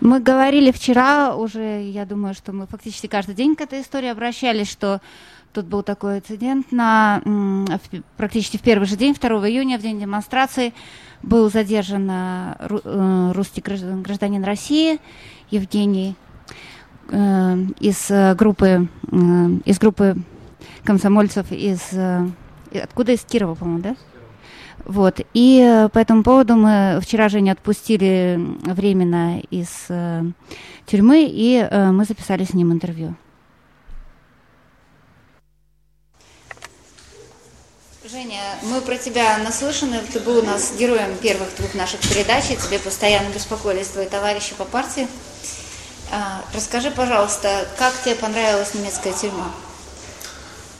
Мы говорили вчера уже, я думаю, что мы фактически каждый день к этой истории обращались, что тут был такой инцидент на практически в первый же день, 2 июня, в день демонстрации, был задержан э, русский гражданин России Евгений э, из группы из группы комсомольцев из откуда из Кирова, по-моему, да? Вот. И э, по этому поводу мы вчера же не отпустили временно из э, тюрьмы, и э, мы записали с ним интервью. Женя, мы про тебя наслышаны. Ты был у нас героем первых двух наших передач, и тебе постоянно беспокоились твои товарищи по партии. А, расскажи, пожалуйста, как тебе понравилась немецкая тюрьма?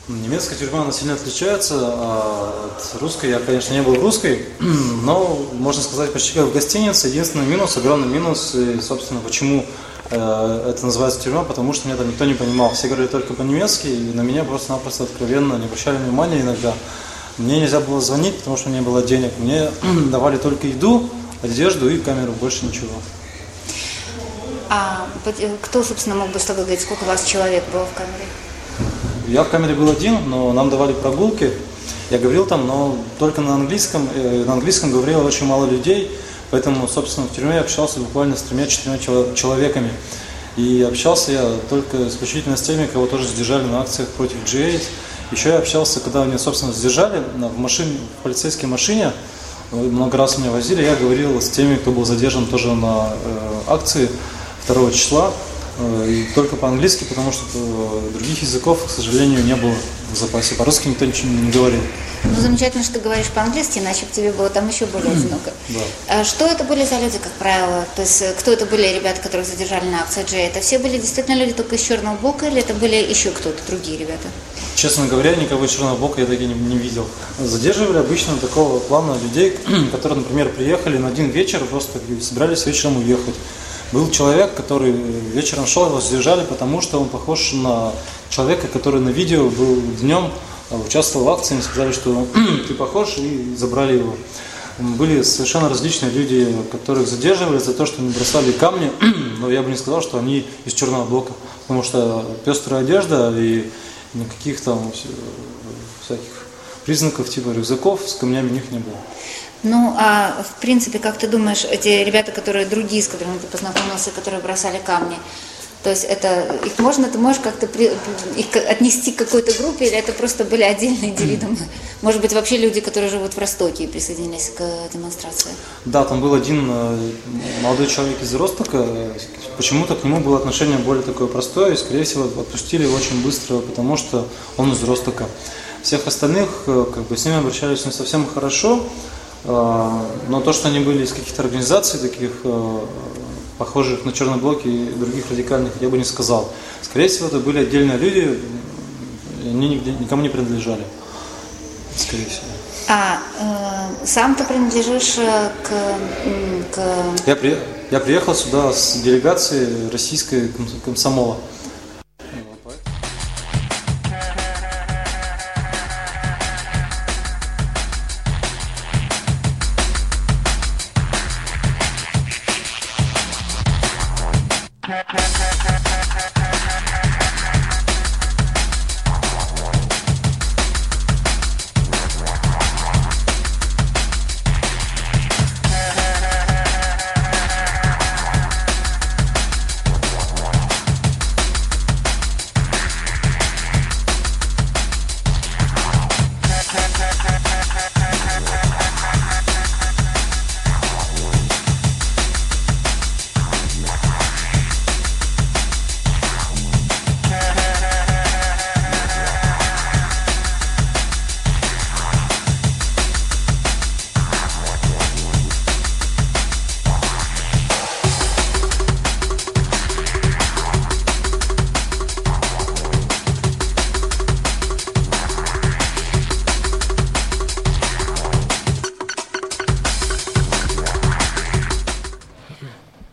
Немецкая тюрьма, она сильно отличается а, от русской. Я, конечно, не был русской, но, можно сказать, почти как в гостинице. Единственный минус, огромный минус, и, собственно, почему э, это называется тюрьма, потому что меня там никто не понимал. Все говорили только по-немецки, и на меня просто-напросто откровенно не обращали внимания иногда. Мне нельзя было звонить, потому что не было денег. Мне давали только еду, одежду и камеру, больше ничего. А кто, собственно, мог бы с тобой говорить, сколько у вас человек было в камере? Я в камере был один, но нам давали прогулки. Я говорил там, но только на английском. Э, на английском говорило очень мало людей, поэтому, собственно, в тюрьме я общался буквально с тремя-четырьмя человеками. И общался я только исключительно с теми, кого тоже задержали на акциях против G8. Еще я общался, когда меня, собственно, задержали в, машине, в полицейской машине, много раз меня возили, я говорил с теми, кто был задержан тоже на э, акции 2 числа. Э, и только по-английски, потому что э, других языков, к сожалению, не было в запасе. По-русски никто ничего не говорил. Ну, замечательно, что ты говоришь по-английски, иначе бы тебе было там еще более одиноко. Да. А что это были за люди, как правило? То есть, э, кто это были ребята, которых задержали на акции Джей? Это все были действительно люди только из черного бока, или это были еще кто-то, другие ребята? Честно говоря, никого из черного бока я таки не, не видел. Задерживали обычно такого плана людей, которые, например, приехали на один вечер, просто собирались вечером уехать. Был человек, который вечером шел, его задержали, потому что он похож на человека, который на видео был днем, а, участвовал в акции, они сказали, что ты похож, и забрали его. Были совершенно различные люди, которых задерживали за то, что они бросали камни, но я бы не сказал, что они из черного блока, потому что пестрая одежда и никаких там всяких признаков типа рюкзаков с камнями у них не было. Ну, а в принципе, как ты думаешь, эти ребята, которые другие, с которыми ты познакомился, которые бросали камни, то есть это их можно, ты можешь как-то при, их отнести к какой-то группе, или это просто были отдельные индивидуумы? Может быть, вообще люди, которые живут в Ростоке и присоединились к демонстрации? Да, там был один э, молодой человек из Ростока. Почему-то к нему было отношение более такое простое, и, скорее всего, отпустили его очень быстро, потому что он из Ростока. Всех остальных, э, как бы, с ними обращались не совсем хорошо, но то, что они были из каких-то организаций таких, э, похожих на черный блок и других радикальных, я бы не сказал. Скорее всего, это были отдельные люди, они нигде, никому не принадлежали. Скорее всего. А э, сам ты принадлежишь э, к... к... Я, при, я приехал сюда с делегацией российской комсомола. Ha ha ha!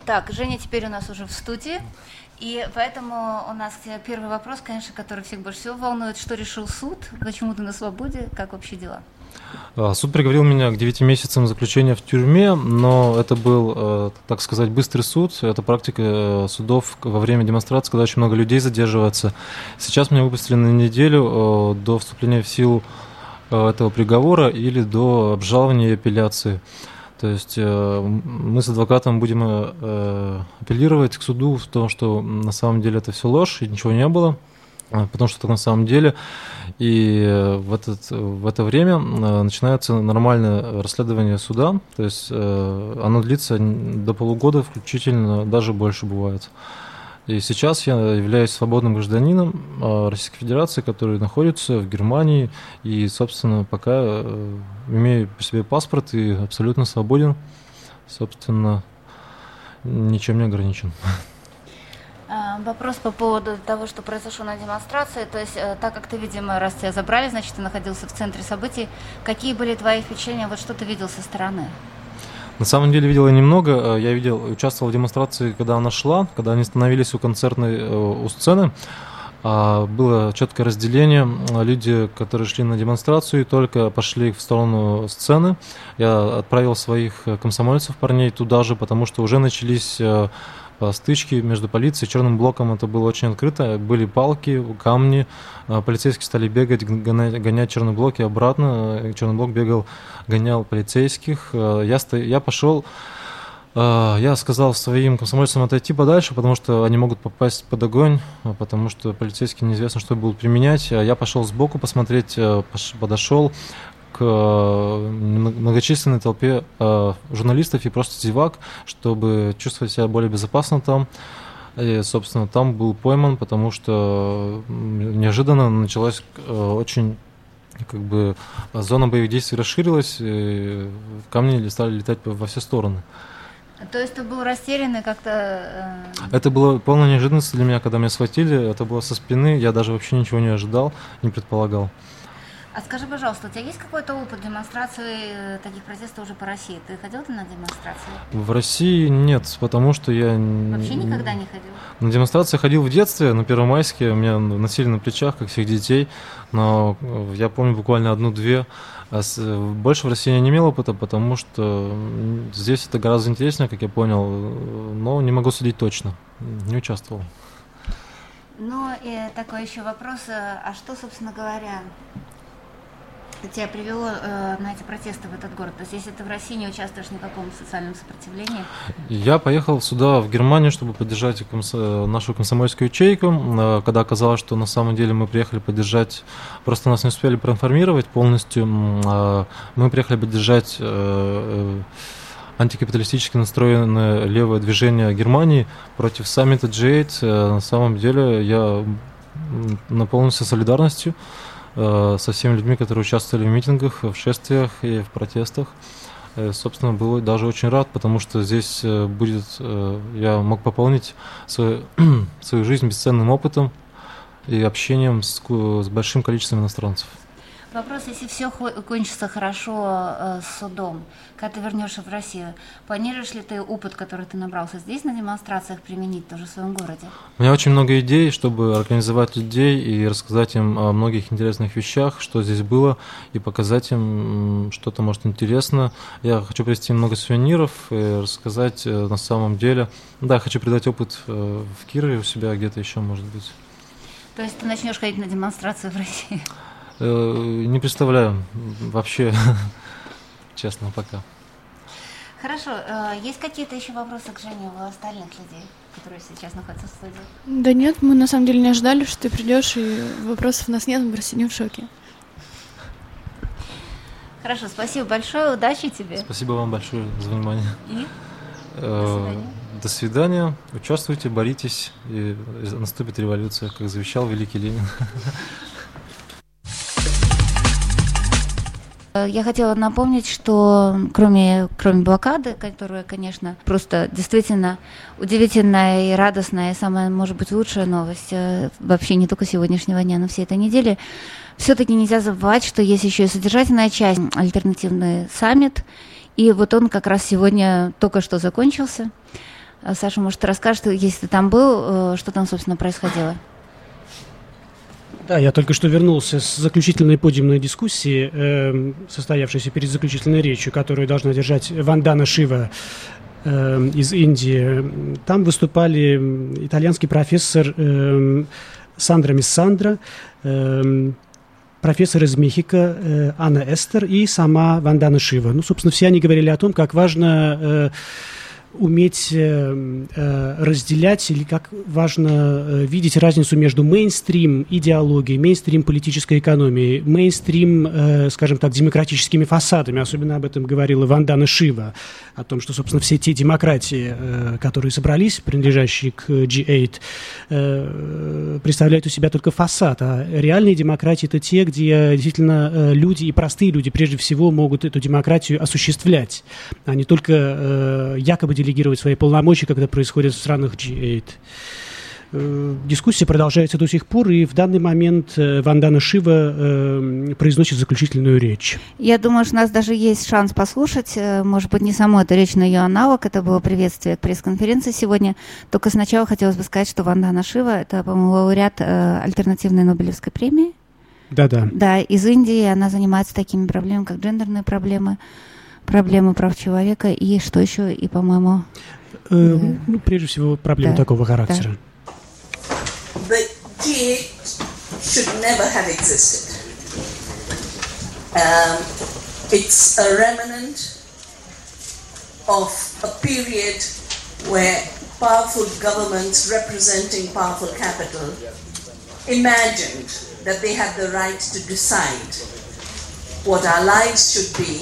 Так, Женя теперь у нас уже в студии. И поэтому у нас первый вопрос, конечно, который всех больше всего волнует. Что решил суд? Почему ты на свободе? Как вообще дела? А, суд приговорил меня к 9 месяцам заключения в тюрьме, но это был, э, так сказать, быстрый суд. Это практика э, судов во время демонстрации, когда очень много людей задерживается. Сейчас меня выпустили на неделю э, до вступления в силу этого приговора или до обжалования и апелляции. То есть мы с адвокатом будем апеллировать к суду в том, что на самом деле это все ложь и ничего не было. А, потому что так на самом деле. И э, в, этот, в это время э, начинается нормальное расследование суда, то есть э, оно длится до полугода включительно, даже больше бывает. И сейчас я являюсь свободным гражданином Российской Федерации, который находится в Германии, и, собственно, пока имею при себе паспорт и абсолютно свободен, собственно, ничем не ограничен. А, вопрос по поводу того, что произошло на демонстрации. То есть, э, так как ты, видимо, раз тебя забрали, значит, ты находился в центре событий. Какие были твои впечатления? Вот что ты видел со стороны? На самом деле видел я немного. Э, я видел, участвовал в демонстрации, когда она шла, когда они становились у концертной, э, у сцены. А, было четкое разделение. Люди, которые шли на демонстрацию, только пошли в сторону сцены. Я отправил своих комсомольцев, парней туда же, потому что уже начались стычки между полицией и черным блоком. Это было очень открыто. Были палки, камни. А, полицейские стали бегать, гонять, гонять черный блок и обратно. Черный блок бегал, гонял полицейских. А, я, сто... я пошел а, я сказал своим комсомольцам отойти подальше, потому что они могут попасть под огонь, потому что полицейские неизвестно, что будут применять. Я пошел сбоку посмотреть, подошел, к э, многочисленной толпе э, журналистов и просто зевак, чтобы чувствовать себя более безопасно там. И, собственно, там был пойман, потому что неожиданно началась э, очень как бы зона боевых действий расширилась, и камни стали летать во все стороны. То есть ты был растерянный как-то? Это было полная неожиданность для меня, когда меня схватили. Это было со спины. Я даже вообще ничего не ожидал, не предполагал. А скажи, пожалуйста, у тебя есть какой-то опыт демонстрации э, таких протестов уже по России? Ты ходил ты на демонстрации? В России нет, потому что я... Вообще никогда не ходил? На демонстрации ходил в детстве, на Первомайске, меня носили на плечах, как всех детей, но э, я помню буквально одну-две. А э, больше в России я не имел опыта, потому что здесь это гораздо интереснее, как я понял, но не могу судить точно, не участвовал. Ну и такой еще вопрос, а что, собственно говоря, тебя привело э, на эти протесты в этот город? То есть, если ты в России не участвуешь в каком социальном сопротивлении? Я поехал сюда, в Германию, чтобы поддержать комс... нашу комсомольскую ячейку. Э, когда оказалось, что на самом деле мы приехали поддержать, просто нас не успели проинформировать полностью, э, мы приехали поддержать э, э, антикапиталистически настроенное левое движение Германии против саммита G8. Э, на самом деле я наполнился солидарностью. Э, со всеми людьми, которые участвовали в митингах, в шествиях и в протестах. Э, собственно, был даже очень рад, потому что здесь э, будет, я мог пополнить свою, свою жизнь бесценным опытом и общением с, с большим количеством иностранцев. Вопрос, если все кончится хорошо э, с судом, когда ты вернешься в Россию, планируешь ли ты опыт, который ты набрался здесь на демонстрациях, применить тоже в своем городе? У меня очень много идей, чтобы организовать людей и рассказать им о многих интересных вещах, что здесь было, и показать им что-то, может, интересно. Я хочу привезти много сувениров и рассказать э, на самом деле. Да, хочу передать опыт э, в Кирове у себя, где-то еще, может быть. То есть ты начнешь ходить на демонстрации в России? Э, не представляю вообще, честно, пока. Хорошо. Э, есть какие-то еще вопросы к Жене у остальных людей, которые сейчас находятся в студии? Да нет, мы на самом деле не ожидали, что ты придешь, и вопросов у нас нет, мы просто не в шоке. Хорошо, спасибо большое, удачи тебе. Спасибо вам большое за внимание. И? Э, до свидания. До свидания. Участвуйте, боритесь, и наступит революция, как завещал великий Ленин. Я хотела напомнить, что кроме, кроме блокады, которая, конечно, просто действительно удивительная и радостная, и самая, может быть, лучшая новость э, вообще не только сегодняшнего дня, но всей этой недели, все-таки нельзя забывать, что есть еще и содержательная часть, альтернативный саммит, и вот он как раз сегодня только что закончился. Э, Саша, может, расскажешь, если ты там был, э, что там, собственно, происходило? Да, я только что вернулся с заключительной подиумной дискуссии, э, состоявшейся перед заключительной речью, которую должна держать Вандана Шива э, из Индии. Там выступали итальянский профессор э, Сандра Миссандра, профессор из Мехико э, Анна Эстер и сама Вандана Шива. Ну, собственно, все они говорили о том, как важно... Э, уметь э, э, разделять или как важно э, видеть разницу между мейнстрим идеологией, мейнстрим политической экономией, мейнстрим, э, скажем так, демократическими фасадами. Особенно об этом говорила Вандана Шива, о том, что, собственно, все те демократии, э, которые собрались, принадлежащие к G8, э, представляют у себя только фасад, а реальные демократии это те, где действительно э, люди и простые люди прежде всего могут эту демократию осуществлять, а не только э, якобы делегировать свои полномочия, когда происходит в странах G8. Э, дискуссия продолжается до сих пор, и в данный момент э, Вандана Шива э, произносит заключительную речь. Я думаю, что у нас даже есть шанс послушать, может быть, не саму эту речь, но ее аналог. Это было приветствие к пресс-конференции сегодня. Только сначала хотелось бы сказать, что Вандана Шива – это, по-моему, лауреат альтернативной Нобелевской премии. Да-да. Да, из Индии она занимается такими проблемами, как гендерные проблемы, проблемы прав человека и что еще, и, по-моему... Э, ну, прежде всего, проблемы да, такого характера. Да. The G8 should never have existed. Um, it's a remnant of a period where powerful governments representing powerful capital imagined that they had the right to decide what our lives should be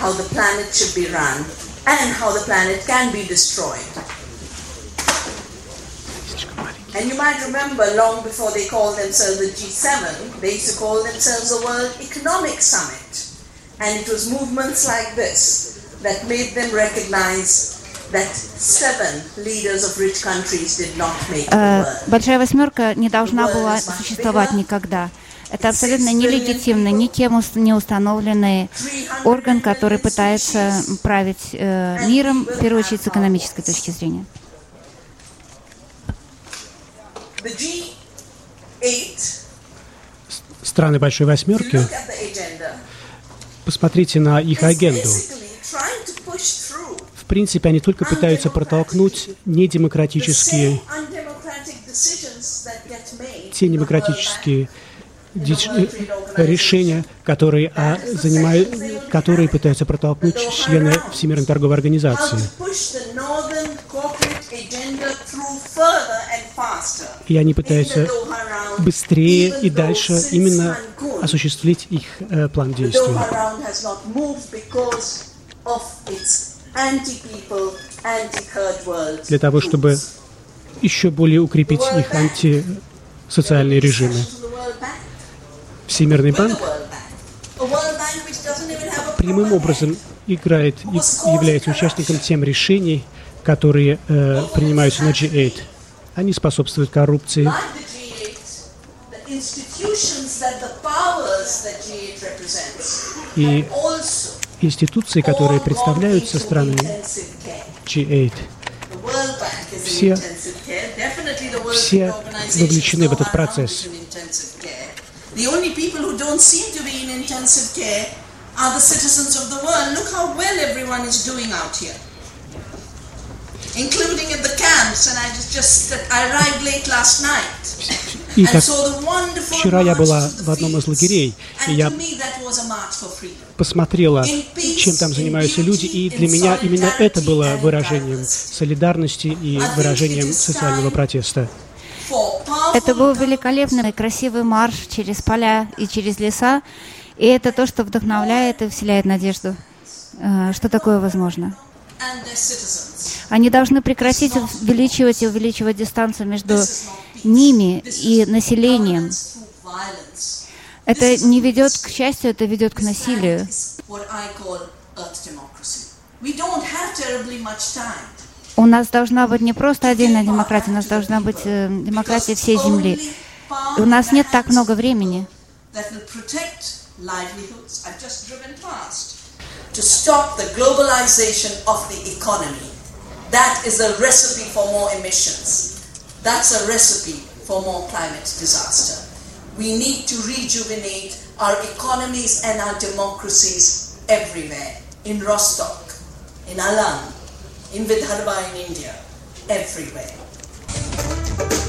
how the planet should be run, and how the planet can be destroyed. And you might remember long before they called themselves the G7, they used to call themselves the World Economic Summit. And it was movements like this that made them recognize that seven leaders of rich countries did not make the world. Большая восьмерка не должна была существовать никогда. Это абсолютно нелегитимный, никем не установленный орган, который пытается править э, миром, в первую очередь, с экономической точки зрения. Страны Большой Восьмерки, посмотрите на их агенду. В принципе, они только пытаются протолкнуть недемократические, те демократические решения, которые, а, занимают, которые пытаются протолкнуть члены Всемирной торговой организации. И они пытаются быстрее и дальше именно осуществить их э, план действий. Для того, чтобы еще более укрепить их антисоциальные режимы. Всемирный банк прямым образом играет и является участником тем решений, которые э, принимаются на G8. Они способствуют коррупции. И институции, которые представляют со стороны G8, все, все вовлечены в этот процесс. The only people who don't seem to be in intensive care are the citizens of the world. Look how well everyone is doing out here. Including at the camps, and I just, just I arrived late last night. И как вчера я была в одном из лагерей, и я посмотрела, чем там занимаются люди, и для меня именно это было выражением солидарности и выражением социального протеста. Это был великолепный и красивый марш через поля и через леса. И это то, что вдохновляет и вселяет надежду, э, что такое возможно. Они должны прекратить увеличивать и увеличивать дистанцию между ними и населением. Это не ведет к счастью, это ведет к насилию. У нас должна быть не просто отдельная демократия, у нас должна быть э, демократия всей Земли. У нас нет так много времени. We need to rejuvenate our economies and our democracies everywhere. In Rostock, in Alam, in Vidarbha in India, everywhere.